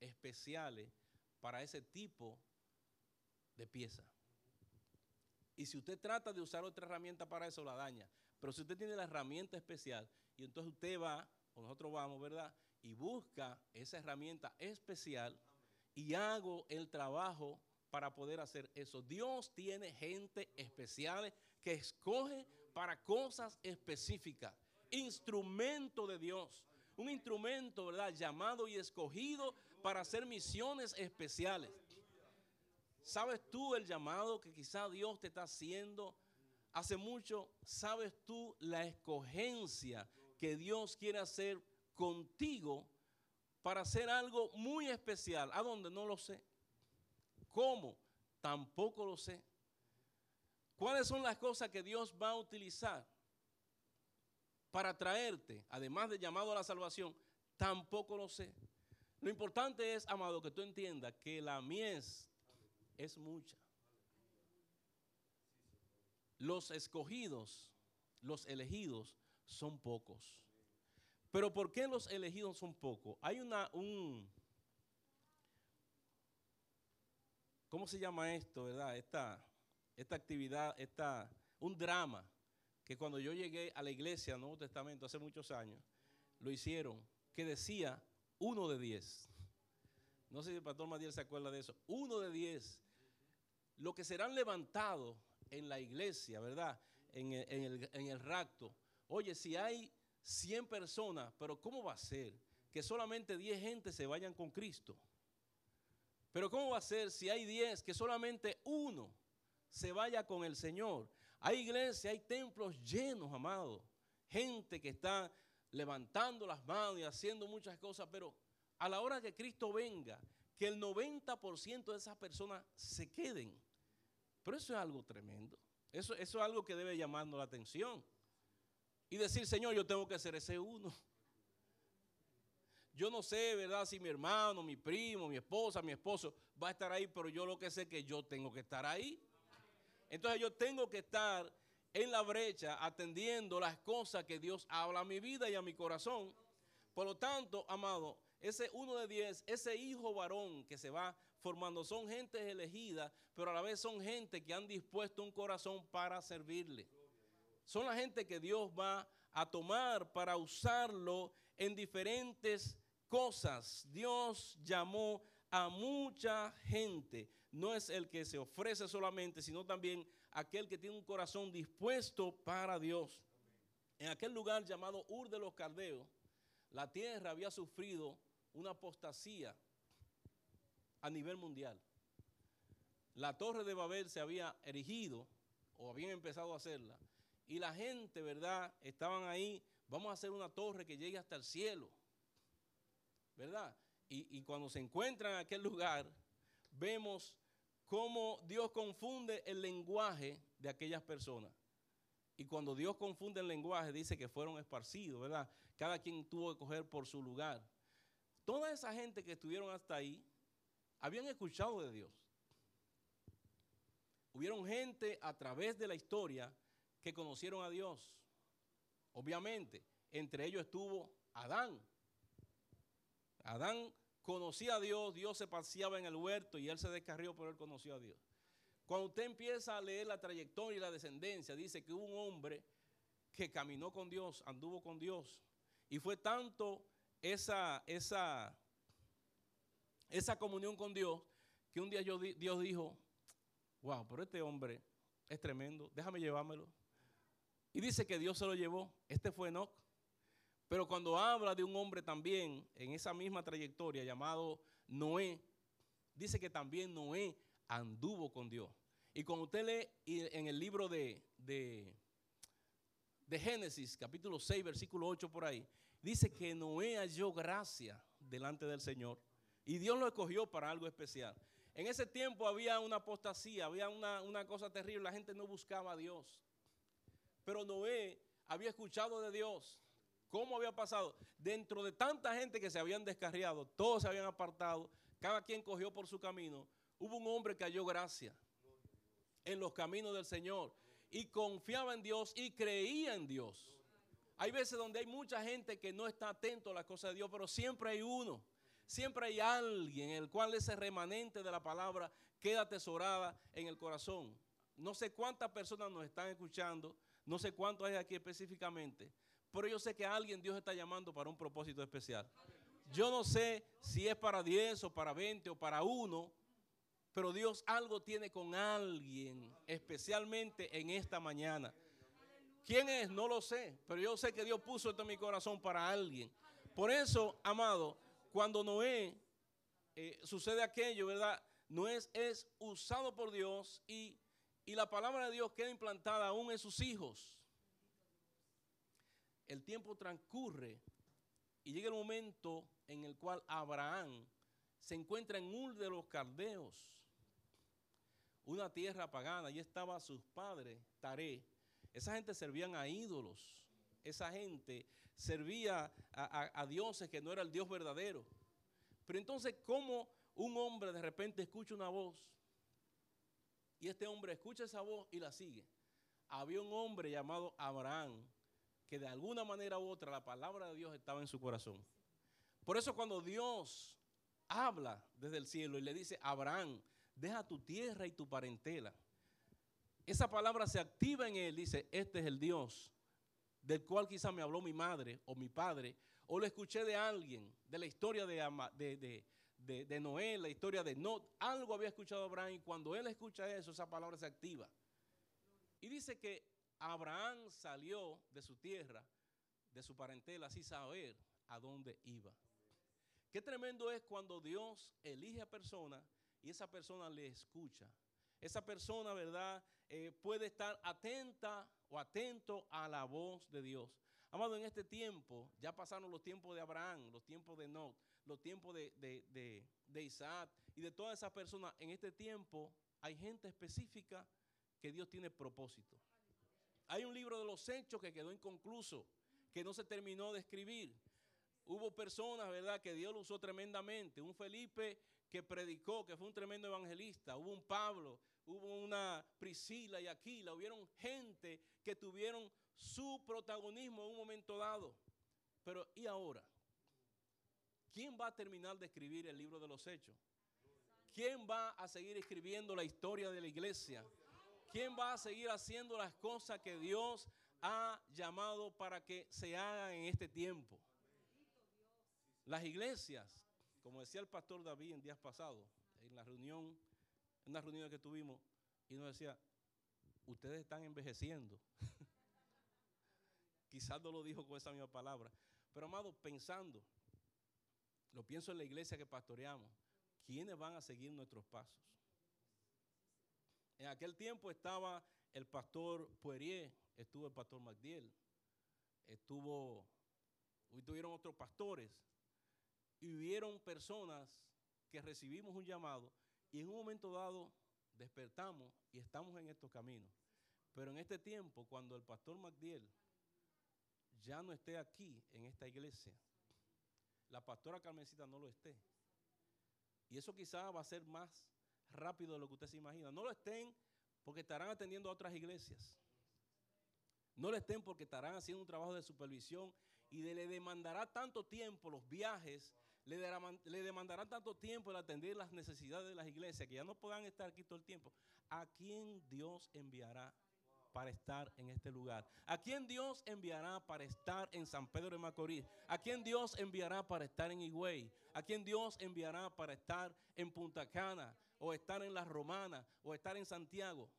especiales para ese tipo de pieza. Y si usted trata de usar otra herramienta para eso, la daña. Pero si usted tiene la herramienta especial, y entonces usted va, o nosotros vamos, ¿verdad? Y busca esa herramienta especial y hago el trabajo para poder hacer eso. Dios tiene gente especial que escoge para cosas específicas. Instrumento de Dios. Un instrumento, ¿verdad? Llamado y escogido para hacer misiones especiales. ¿Sabes tú el llamado que quizá Dios te está haciendo? Hace mucho, ¿sabes tú la escogencia que Dios quiere hacer contigo para hacer algo muy especial? ¿A dónde? No lo sé. ¿Cómo? Tampoco lo sé. ¿Cuáles son las cosas que Dios va a utilizar para traerte, además de llamado a la salvación? Tampoco lo sé. Lo importante es, amado, que tú entiendas que la mies es mucha. Los escogidos, los elegidos son pocos. Pero ¿por qué los elegidos son pocos? Hay una, un, ¿cómo se llama esto, verdad? Esta, esta actividad, esta, un drama que cuando yo llegué a la iglesia, Nuevo Testamento, hace muchos años, lo hicieron, que decía uno de diez. No sé si el pastor Madiel se acuerda de eso. Uno de diez lo que serán levantados en la iglesia, ¿verdad? En el, rapto. Oye, si hay 100 personas, pero ¿cómo va a ser que solamente 10 gente se vayan con Cristo? Pero ¿cómo va a ser si hay 10 que solamente uno se vaya con el Señor? Hay iglesias, hay templos llenos, amados. Gente que está levantando las manos y haciendo muchas cosas, pero a la hora que Cristo venga, que el 90% de esas personas se queden. Pero eso es algo tremendo. Eso, es algo que debe llamarnos la atención. Y decir, Señor, yo tengo que ser ese uno. Yo no sé, ¿verdad? Si mi hermano, mi primo, mi esposa, mi esposo va a estar ahí, pero yo lo que sé es que yo tengo que estar ahí. Entonces yo tengo que estar en la brecha atendiendo las cosas que Dios habla a mi vida y a mi corazón. Por lo tanto, amado, ese uno de diez, ese hijo varón que se va formando, son gente elegida, pero a la vez son gente que han dispuesto un corazón para servirle. Son la gente que Dios va a tomar para usarlo en diferentes cosas. Dios llamó a mucha gente. No es el que se ofrece solamente, sino también aquel que tiene un corazón dispuesto para Dios. En aquel lugar llamado Ur de los Caldeos, la tierra había sufrido una apostasía a nivel mundial. La torre de Babel se había erigido o habían empezado a hacerla y la gente, ¿verdad? Estaban ahí, vamos a hacer una torre que llegue hasta el cielo, ¿verdad? Y, y cuando se encuentran en aquel lugar, vemos cómo Dios confunde el lenguaje de aquellas personas. Y cuando Dios confunde el lenguaje, dice que fueron esparcidos, ¿verdad? Cada quien tuvo que coger por su lugar. Toda esa gente que estuvieron hasta ahí habían escuchado de Dios. Hubieron gente a través de la historia que conocieron a Dios. Obviamente, entre ellos estuvo Adán. Adán conocía a Dios, Dios se paseaba en el huerto y él se descarrió, pero él conoció a Dios. Cuando usted empieza a leer la trayectoria y la descendencia, dice que hubo un hombre que caminó con Dios, anduvo con Dios, y fue tanto esa, esa, esa comunión con Dios que un día Dios dijo, wow, pero este hombre es tremendo, déjame llevármelo. Y dice que Dios se lo llevó. Este fue Enoch. Pero cuando habla de un hombre también en esa misma trayectoria llamado Noé, dice que también Noé anduvo con Dios. Y cuando usted lee en el libro de, de, de Génesis, capítulo 6, versículo 8 por ahí, dice que Noé halló gracia delante del Señor y Dios lo escogió para algo especial. En ese tiempo había una apostasía, había una, una cosa terrible, la gente no buscaba a Dios. Pero Noé había escuchado de Dios. ¿Cómo había pasado? Dentro de tanta gente que se habían descarriado, todos se habían apartado, cada quien cogió por su camino, hubo un hombre que halló gracia en los caminos del Señor y confiaba en Dios y creía en Dios. Hay veces donde hay mucha gente que no está atento a las cosas de Dios, pero siempre hay uno. Siempre hay alguien en el cual ese remanente de la palabra queda atesorada en el corazón. No sé cuántas personas nos están escuchando, no sé cuántos hay aquí específicamente, pero yo sé que alguien Dios está llamando para un propósito especial. Yo no sé si es para 10 o para 20 o para uno, pero Dios algo tiene con alguien, especialmente en esta mañana. ¿Quién es? No lo sé, pero yo sé que Dios puso esto en mi corazón para alguien. Por eso, amado, cuando Noé eh, sucede aquello, ¿verdad? Noé es usado por Dios y y la palabra de Dios queda implantada aún en sus hijos. El tiempo transcurre y llega el momento en el cual Abraham se encuentra en Ur de los Caldeos, una tierra pagana. Allí estaban sus padres, Taré. Esa gente servían a ídolos. Esa gente servía a, a dioses que no era el Dios verdadero. Pero entonces, ¿cómo un hombre de repente escucha una voz y este hombre escucha esa voz y la sigue. Había un hombre llamado Abraham que de alguna manera u otra la palabra de Dios estaba en su corazón. Por eso cuando Dios habla desde el cielo y le dice, Abraham, deja tu tierra y tu parentela. Esa palabra se activa en él, dice, este es el Dios del cual quizá me habló mi madre o mi padre, o lo escuché de alguien, de la historia de, de, de, Noé, la historia de Not, algo había escuchado Abraham y cuando él escucha eso, esa palabra se activa. Y dice que Abraham salió de su tierra, de su parentela, sin saber a dónde iba. Qué tremendo es cuando Dios elige a persona y esa persona le escucha. Esa persona, ¿verdad? Eh, puede estar atenta atento a la voz de Dios. Amado, en este tiempo, ya pasaron los tiempos de Abraham, los tiempos de Not, los tiempos de, Isaac y de todas esas personas, en este tiempo hay gente específica que Dios tiene propósito. Hay un libro de los hechos que quedó inconcluso, que no se terminó de escribir. Hubo personas, ¿verdad?, que Dios lo usó tremendamente. Un Felipe que predicó, que fue un tremendo evangelista. Hubo un Pablo, hubo una Priscila y Aquila. Hubieron gente que tuvieron su protagonismo en un momento dado. Pero ¿y ahora? ¿quién va a terminar de escribir el libro de los hechos? ¿Quién va a seguir escribiendo la historia de la iglesia? ¿Quién va a seguir haciendo las cosas que Dios ha llamado para que se hagan en este tiempo? Las iglesias, como decía el pastor David en días pasados, en la reunión, en una reunión que tuvimos, y nos decía, ustedes están envejeciendo. *laughs* Quizás no lo dijo con esa misma palabra, pero amado, pensando, lo pienso en la iglesia que pastoreamos, ¿quiénes van a seguir nuestros pasos? En aquel tiempo estaba el pastor Poirier, estuvo el pastor Magdiel, estuvo, hoy tuvieron otros pastores, y hubieron personas que recibimos un llamado y en un momento dado despertamos y estamos en estos caminos. Pero en este tiempo, cuando el pastor Magdiel ya no esté aquí en esta iglesia, la pastora Carmencita no lo esté. Y eso quizás va a ser más rápido de lo que usted se imagina. No lo estén porque estarán atendiendo a otras iglesias. No lo estén porque estarán haciendo un trabajo de supervisión y le demandará tanto tiempo los viajes, le, le demandarán tanto tiempo el atender las necesidades de las iglesias que ya no podrán estar aquí todo el tiempo. ¿A quién Dios enviará para estar en este lugar? ¿A quién Dios enviará para estar en San Pedro de Macorís? ¿A quién Dios enviará para estar en Higüey? ¿A quién Dios enviará para estar en Punta Cana? o estar en la Romana, o estar en Santiago.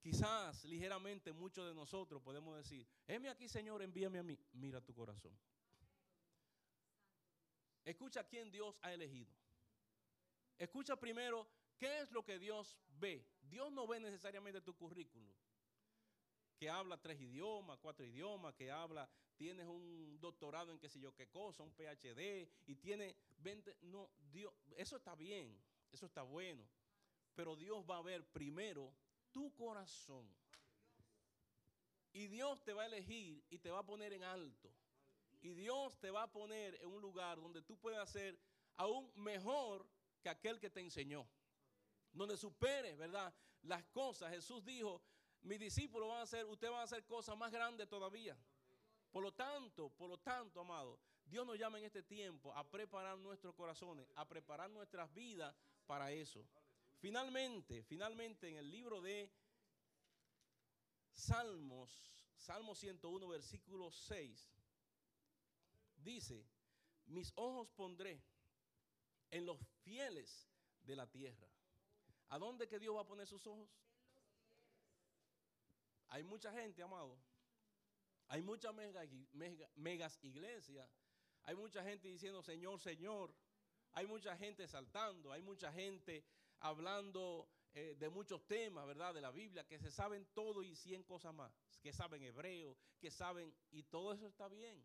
Quizás ligeramente muchos de nosotros podemos decir, heme aquí Señor, envíame a mí. Mira tu corazón. Escucha quién Dios ha elegido. Escucha primero qué es lo que Dios ve. Dios no ve necesariamente tu currículum. Que habla tres idiomas, cuatro idiomas, que habla, tienes un doctorado en qué sé yo qué cosa, un PhD, y tiene 20. No, Dios, eso está bien, eso está bueno. Pero Dios va a ver primero tu corazón. Y Dios te va a elegir y te va a poner en alto. Y Dios te va a poner en un lugar donde tú puedas ser aún mejor que aquel que te enseñó. Donde superes, ¿verdad? Las cosas. Jesús dijo, mis discípulos van a hacer, ustedes van a hacer cosas más grandes todavía. Por lo tanto, por lo tanto, amado, Dios nos llama en este tiempo a preparar nuestros corazones, a preparar nuestras vidas para eso. Finalmente, finalmente en el libro de Salmos, Salmo 101, versículo 6, dice, mis ojos pondré en los fieles de la tierra. ¿A dónde que Dios va a poner sus ojos? Hay mucha gente, amado. Hay muchas megas iglesias. Hay mucha gente diciendo, Señor, Señor. Hay mucha gente saltando. Hay mucha gente hablando eh, de muchos temas, ¿verdad? De la Biblia, que se saben todo y cien cosas más. Que saben hebreo, que saben, y todo eso está bien.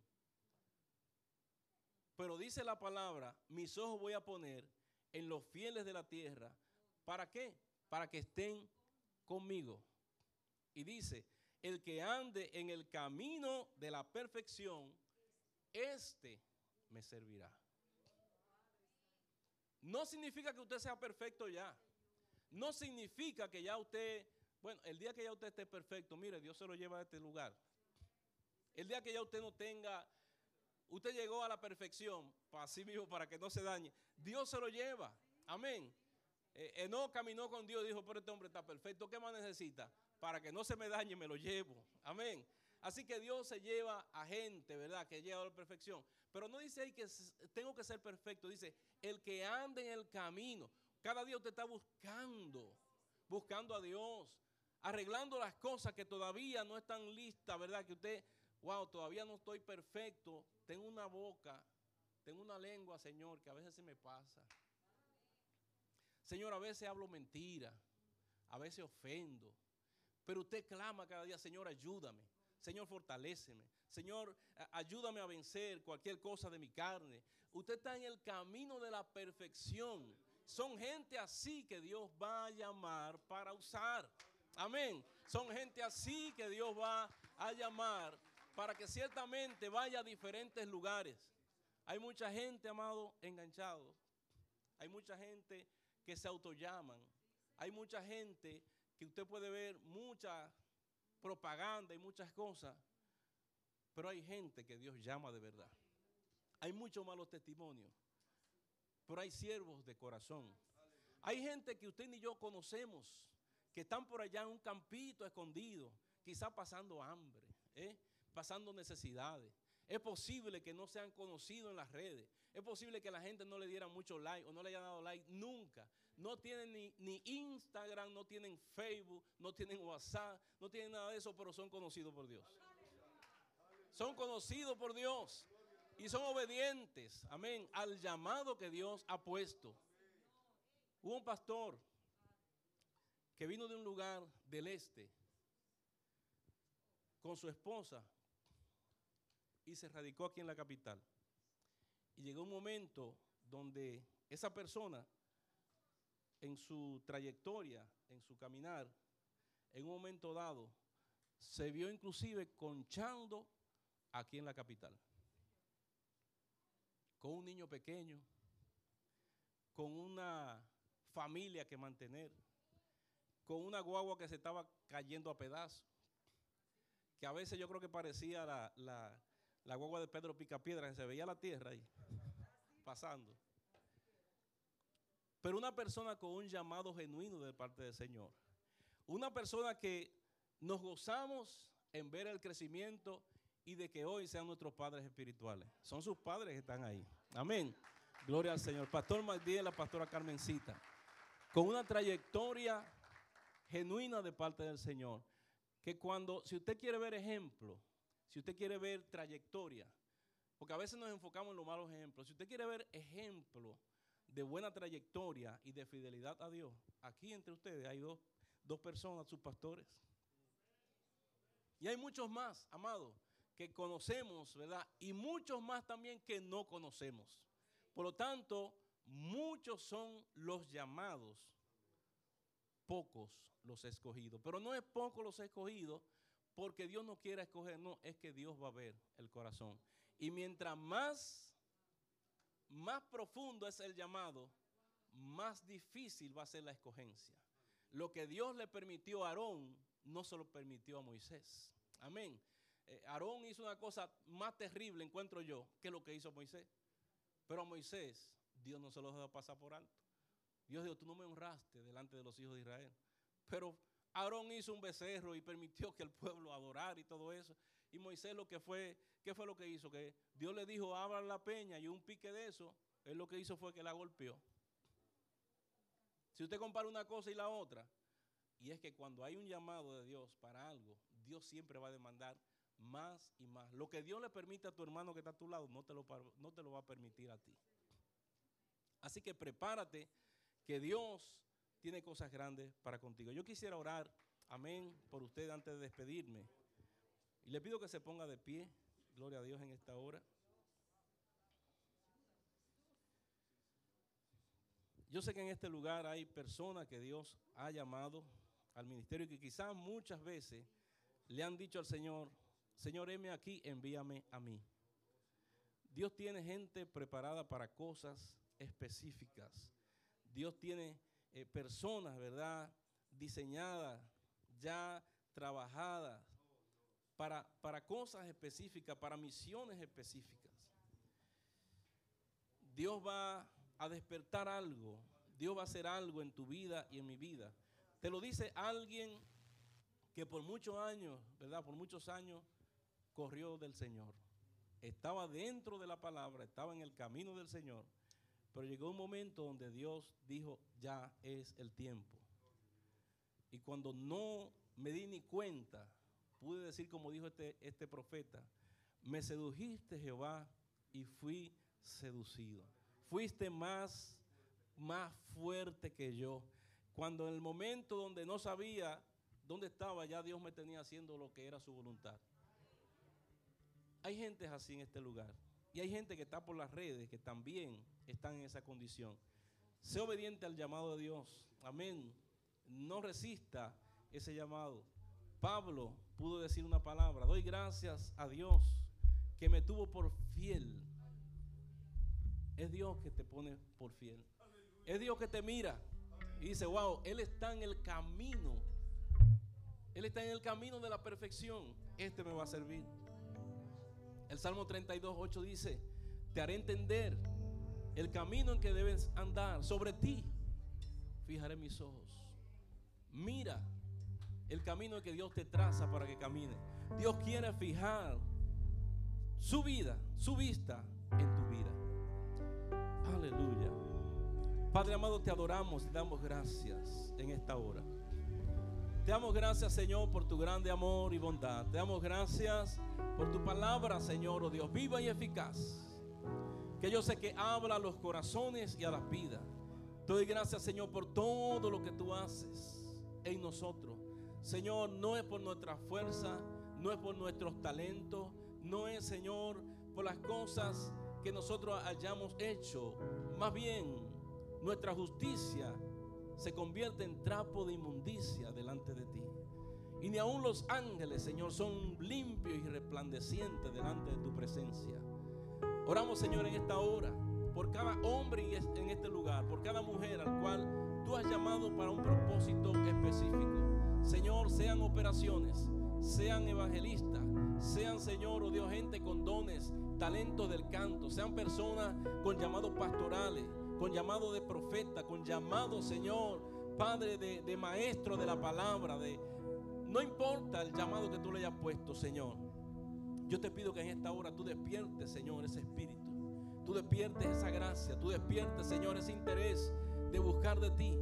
Pero dice la palabra, mis ojos voy a poner en los fieles de la tierra. ¿Para qué? Para que estén conmigo. Y dice, el que ande en el camino de la perfección, este me servirá. No significa que usted sea perfecto ya. No significa que ya usted, bueno, el día que ya usted esté perfecto, mire, Dios se lo lleva a este lugar. El día que ya usted no tenga usted llegó a la perfección, para sí mismo, para que no se dañe, Dios se lo lleva. Amén. Eh, caminó con Dios, dijo, pero este hombre está perfecto, ¿qué más necesita? Para que no se me dañe, me lo llevo. Amén. Así que Dios se lleva a gente, ¿verdad? Que llega a la perfección. Pero no dice ahí que tengo que ser perfecto, dice, el que ande en el camino. Cada día usted está buscando, buscando a Dios, arreglando las cosas que todavía no están listas, ¿verdad? Que usted, wow, todavía no estoy perfecto, tengo una boca, tengo una lengua, Señor, que a veces se me pasa. Señor, a veces hablo mentira, a veces ofendo, pero usted clama cada día, Señor, ayúdame. Señor, fortaléceme. Señor, ayúdame a vencer cualquier cosa de mi carne. Usted está en el camino de la perfección. Son gente así que Dios va a llamar para usar. Amén. Son gente así que Dios va a llamar para que ciertamente vaya a diferentes lugares. Hay mucha gente, amado, enganchado. Hay mucha gente que se autollaman. Hay mucha gente que usted puede ver mucha propaganda y muchas cosas, pero hay gente que Dios llama de verdad. Hay muchos malos testimonios, pero hay siervos de corazón. Hay gente que usted ni yo conocemos, que están por allá en un campito escondido, quizá pasando hambre. ¿eh? Pasando necesidades. Es posible que no sean conocidos en las redes. Es posible que la gente no le diera mucho like o no le haya dado like nunca. No tienen ni, ni, Instagram, no tienen Facebook, no tienen WhatsApp, no tienen nada de eso, pero son conocidos por Dios. Son conocidos por Dios y son obedientes, amén, al llamado que Dios ha puesto. Hubo un pastor que vino de un lugar del este con su esposa y se radicó aquí en la capital. Y llegó un momento donde esa persona, en su trayectoria, en su caminar, en un momento dado, se vio inclusive conchando aquí en la capital. Con un niño pequeño, con una familia que mantener, con una guagua que se estaba cayendo a pedazos, que a veces yo creo que parecía la, la, la guagua de Pedro Picapiedra, que se veía la tierra ahí, pasando. Pero una persona con un llamado genuino de parte del Señor. Una persona que nos gozamos en ver el crecimiento y de que hoy sean nuestros padres espirituales. Son sus padres que están ahí. Amén. Gloria al Señor. Pastor Magdiel, la pastora Carmencita, con una trayectoria genuina de parte del Señor. Que cuando, si usted quiere ver ejemplo, si usted quiere ver trayectoria, porque a veces nos enfocamos en los malos ejemplos, si usted quiere ver ejemplo de buena trayectoria y de fidelidad a Dios, aquí entre ustedes hay dos, dos personas, sus pastores. Y hay muchos más, amados, que conocemos, ¿verdad? Y muchos más también que no conocemos. Por lo tanto, muchos son los llamados, pocos los escogidos. Pero no es pocos los escogidos porque Dios no quiere escoger, no, es que Dios va a ver el corazón. Y mientras más, más profundo es el llamado, más difícil va a ser la escogencia. Lo que Dios le permitió a Aarón, no se lo permitió a Moisés. Amén. Eh, Aarón hizo una cosa más terrible, encuentro yo, que lo que hizo Moisés. Pero a Moisés, Dios no se lo dejó pasar por alto. Dios dijo, tú no me honraste delante de los hijos de Israel. Pero Aarón hizo un becerro y permitió que el pueblo adorara y todo eso. Y Moisés lo que fue, ¿qué fue lo que hizo? Que Dios le dijo, abra la peña y un pique de eso, él lo que hizo fue que la golpeó. Si usted compara una cosa y la otra, y es que cuando hay un llamado de Dios para algo, Dios siempre va a demandar más y más. Lo que Dios le permite a tu hermano que está a tu lado, no te lo, no te lo va a permitir a ti. Así que prepárate, que Dios tiene cosas grandes para contigo. Yo quisiera orar, amén, por usted antes de despedirme. Y le pido que se ponga de pie, gloria a Dios en esta hora. Yo sé que en este lugar hay personas que Dios ha llamado al ministerio y que quizás muchas veces le han dicho al Señor, Señor, heme aquí, envíame a mí. Dios tiene gente preparada para cosas específicas. Dios tiene eh, personas, ¿verdad? Diseñadas, ya trabajadas para, para cosas específicas, para misiones específicas. Dios va a despertar algo. Dios va a hacer algo en tu vida y en mi vida. Te lo dice alguien que por muchos años, ¿verdad? Por muchos años corrió del Señor. Estaba dentro de la palabra, estaba en el camino del Señor. Pero llegó un momento donde Dios dijo, ya es el tiempo. Y cuando no me di ni cuenta, pude decir como dijo este, este profeta, me sedujiste Jehová y fui seducido. Fuiste más, más fuerte que yo. Cuando en el momento donde no sabía dónde estaba, ya Dios me tenía haciendo lo que era su voluntad. Hay gente así en este lugar. Y hay gente que está por las redes que también están en esa condición. Sé obediente al llamado de Dios. Amén. No resista ese llamado. Pablo pudo decir una palabra. Doy gracias a Dios que me tuvo por fiel. Es Dios que te pone por fiel. Es Dios que te mira y dice, wow, Él está en el camino. Él está en el camino de la perfección. Este me va a servir. El Salmo 32, 8 dice, te haré entender el camino en que debes andar. Sobre ti fijaré mis ojos. Mira el camino que Dios te traza para que camine. Dios quiere fijar su vida, su vista en tu vida. Aleluya. Padre amado, te adoramos y damos gracias en esta hora. Te damos gracias, Señor, por tu grande amor y bondad. Te damos gracias por tu palabra, Señor, oh Dios, viva y eficaz. Que yo sé que habla a los corazones y a las vidas. Doy gracias, Señor, por todo lo que tú haces en nosotros. Señor, no es por nuestra fuerza, no es por nuestros talentos, no es, Señor, por las cosas que nosotros hayamos hecho. Más bien, nuestra justicia se convierte en trapo de inmundicia delante de ti. Y ni aun los ángeles, Señor, son limpios y resplandecientes delante de tu presencia. Oramos, Señor, en esta hora por cada hombre en este lugar, por cada mujer al cual tú has llamado para un propósito específico. Señor, sean operaciones, sean evangelistas, sean, Señor, o oh Dios, gente con dones, talentos del canto, sean personas con llamados pastorales con llamado de profeta, con llamado, Señor, Padre de, maestro de la palabra, de no importa el llamado que tú le hayas puesto, Señor. Yo te pido que en esta hora tú despiertes, Señor, ese espíritu. tú despiertes esa gracia, tú despiertes, Señor, ese interés de buscar de ti,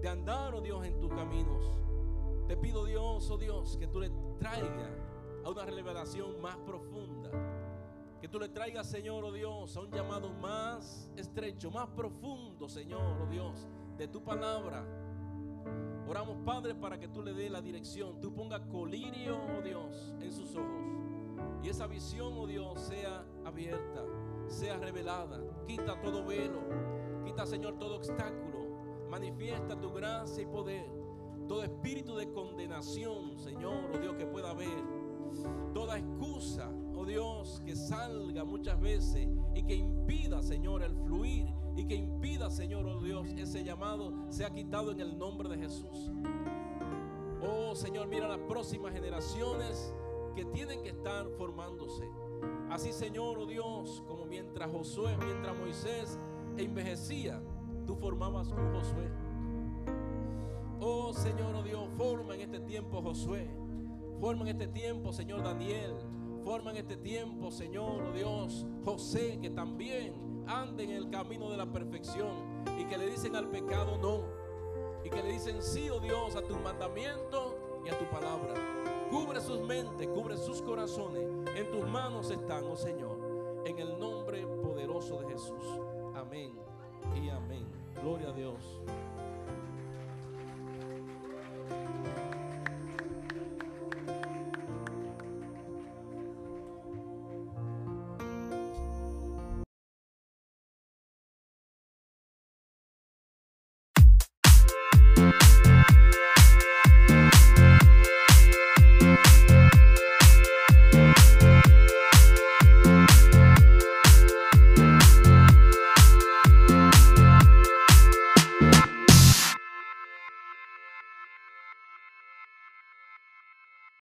de andar, oh Dios, en tus caminos. Te pido, Dios, oh Dios, que tú le traigas a una revelación más profunda. Que tú le traigas, Señor, oh Dios, a un llamado más estrecho, más profundo, Señor, oh Dios, de tu palabra. Oramos, Padre, para que tú le des la dirección. Tú ponga colirio, oh Dios, en sus ojos. Y esa visión, oh Dios, sea abierta, sea revelada. Quita todo velo. Quita, Señor, todo obstáculo. Manifiesta tu gracia y poder. Todo espíritu de condenación, Señor, oh Dios, que pueda haber. Toda excusa, oh Dios, que salga muchas veces y que impida, Señor, el fluir y que impida, Señor, oh Dios, ese llamado sea quitado en el nombre de Jesús. Oh Señor, mira las próximas generaciones que tienen que estar formándose. Así, Señor, oh Dios, como mientras Josué, mientras Moisés envejecía, tú formabas un Josué. Oh Señor, oh Dios, forma en este tiempo Josué. Forma en este tiempo, Señor Daniel. Forma en este tiempo, Señor, oh Dios, José, que también ande en el camino de la perfección y que le dicen al pecado no. Y que le dicen sí, oh Dios, a tu mandamiento y a tu palabra. Cubre sus mentes, cubre sus corazones. En tus manos están, oh Señor. En el nombre poderoso de Jesús. Amén y amén. Gloria a Dios.